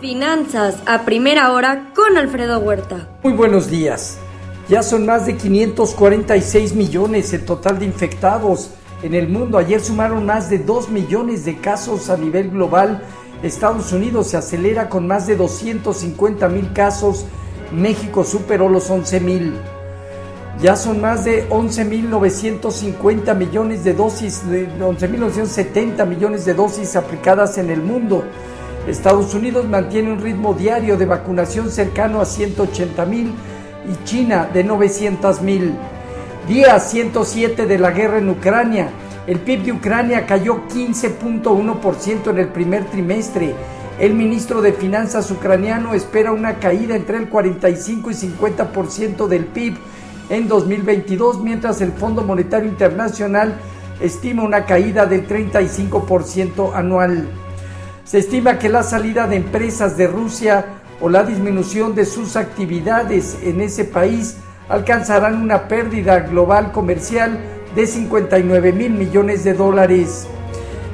Finanzas a primera hora con Alfredo Huerta. Muy buenos días. Ya son más de 546 millones el total de infectados en el mundo. Ayer sumaron más de 2 millones de casos a nivel global. Estados Unidos se acelera con más de 250 mil casos. México superó los 11 mil. Ya son más de 11.950 millones de dosis, 11.970 millones de dosis aplicadas en el mundo. Estados Unidos mantiene un ritmo diario de vacunación cercano a 180 mil y China de 900 mil. Día 107 de la guerra en Ucrania. El PIB de Ucrania cayó 15.1% en el primer trimestre. El ministro de Finanzas ucraniano espera una caída entre el 45 y 50% del PIB en 2022, mientras el Fondo Monetario Internacional estima una caída del 35% anual. Se estima que la salida de empresas de Rusia o la disminución de sus actividades en ese país alcanzarán una pérdida global comercial de 59 mil millones de dólares.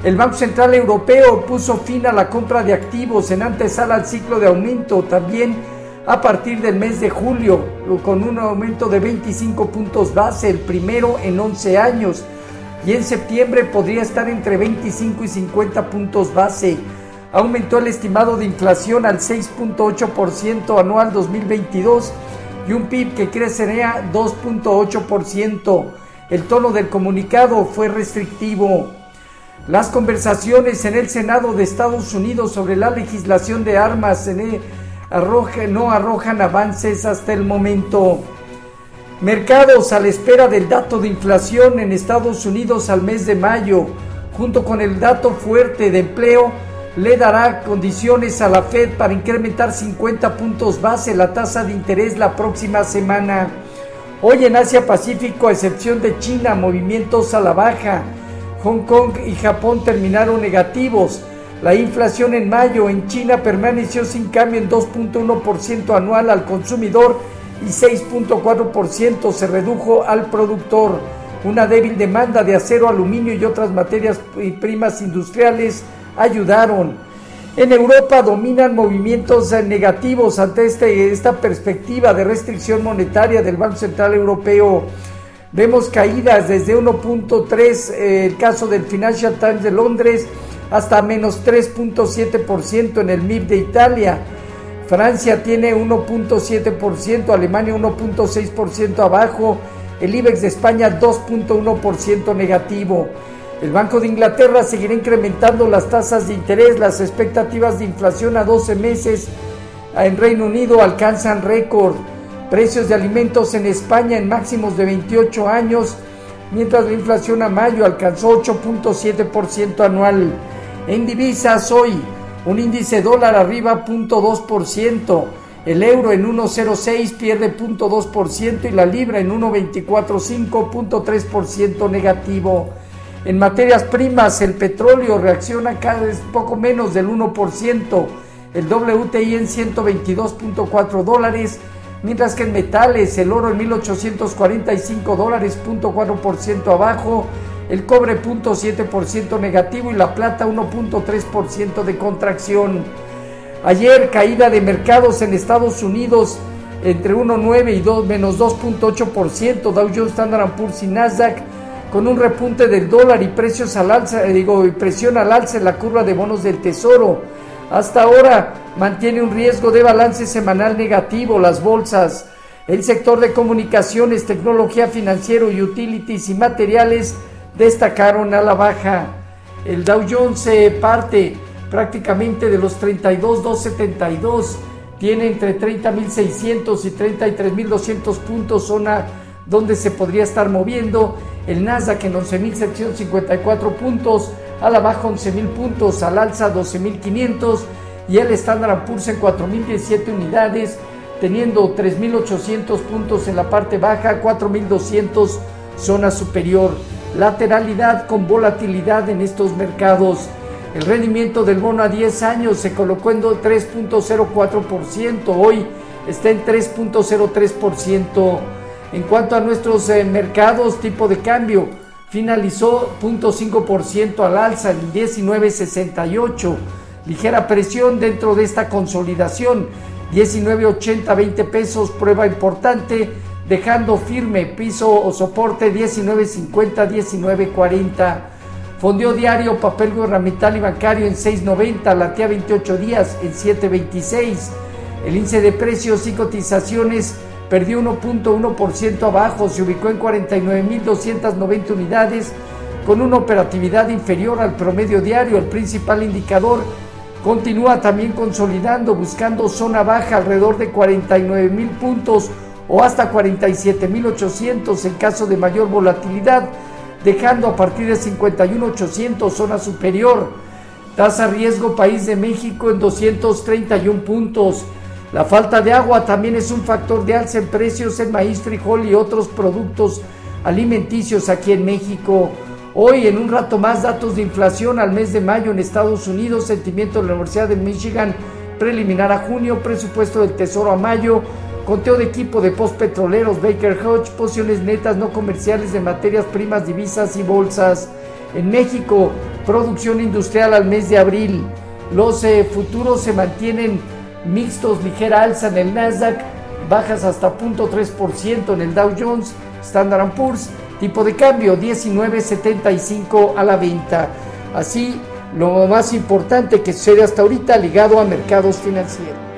El Banco Central Europeo puso fin a la compra de activos en antesala al ciclo de aumento también a partir del mes de julio, con un aumento de 25 puntos base, el primero en 11 años, y en septiembre podría estar entre 25 y 50 puntos base aumentó el estimado de inflación al 6.8% anual 2022 y un PIB que crecería 2.8%. El tono del comunicado fue restrictivo. Las conversaciones en el Senado de Estados Unidos sobre la legislación de armas no arrojan avances hasta el momento. Mercados a la espera del dato de inflación en Estados Unidos al mes de mayo, junto con el dato fuerte de empleo le dará condiciones a la Fed para incrementar 50 puntos base la tasa de interés la próxima semana. Hoy en Asia Pacífico, a excepción de China, movimientos a la baja. Hong Kong y Japón terminaron negativos. La inflación en mayo en China permaneció sin cambio en 2.1% anual al consumidor y 6.4% se redujo al productor. Una débil demanda de acero, aluminio y otras materias primas industriales ayudaron. En Europa dominan movimientos negativos ante este, esta perspectiva de restricción monetaria del Banco Central Europeo. Vemos caídas desde 1.3 eh, el caso del Financial Times de Londres hasta menos 3.7% en el MIB de Italia. Francia tiene 1.7%, Alemania 1.6% abajo, el IBEX de España 2.1% negativo. El Banco de Inglaterra seguirá incrementando las tasas de interés. Las expectativas de inflación a 12 meses en Reino Unido alcanzan récord. Precios de alimentos en España en máximos de 28 años, mientras la inflación a mayo alcanzó 8.7% anual. En divisas hoy, un índice dólar arriba 0.2%, el euro en 1.06 pierde 0.2% y la libra en 1.245.3% negativo. En materias primas, el petróleo reacciona cada vez poco menos del 1%, el WTI en 122.4 dólares, mientras que en metales el oro en 1845 dólares, 0.4% abajo, el cobre 0.7% negativo y la plata 1.3% de contracción. Ayer caída de mercados en Estados Unidos entre 1.9 y 2, menos 2.8%, Dow Jones, Standard Poor's y Nasdaq con un repunte del dólar y precios al alza, eh, digo, presión al alza en la curva de bonos del Tesoro. Hasta ahora mantiene un riesgo de balance semanal negativo las bolsas. El sector de comunicaciones, tecnología financiero y utilities y materiales destacaron a la baja. El Dow Jones se parte prácticamente de los 32.272, tiene entre 30.600 y 33.200 puntos, zona donde se podría estar moviendo el Nasdaq en 11.754 puntos, a la baja 11.000 puntos, al alza 12.500 y el Standard Poor's en 4.017 unidades, teniendo 3.800 puntos en la parte baja, 4.200 zona superior. Lateralidad con volatilidad en estos mercados. El rendimiento del bono a 10 años se colocó en 3.04%, hoy está en 3.03%. En cuanto a nuestros eh, mercados, tipo de cambio finalizó 0.5% al alza en 19.68. ligera presión dentro de esta consolidación. 19.80, 20 pesos, prueba importante, dejando firme piso o soporte 19.50, 19.40. Fondió diario, papel gubernamental y bancario en 6.90, latía 28 días en 7.26. El índice de precios y cotizaciones perdió 1.1% abajo, se ubicó en 49.290 unidades con una operatividad inferior al promedio diario. El principal indicador continúa también consolidando, buscando zona baja alrededor de 49.000 puntos o hasta 47.800 en caso de mayor volatilidad, dejando a partir de 51.800 zona superior. Tasa riesgo país de México en 231 puntos. La falta de agua también es un factor de alza en precios en maíz, frijol y otros productos alimenticios aquí en México. Hoy, en un rato más, datos de inflación al mes de mayo en Estados Unidos, sentimiento de la Universidad de Michigan preliminar a junio, presupuesto del Tesoro a mayo, conteo de equipo de postpetroleros Baker Hodge, posiciones netas no comerciales de materias primas, divisas y bolsas. En México, producción industrial al mes de abril. Los eh, futuros se mantienen mixtos, ligera alza en el Nasdaq, bajas hasta 0.3% en el Dow Jones, Standard Poor's, tipo de cambio 19.75 a la venta. Así, lo más importante que sucede hasta ahorita ligado a mercados financieros.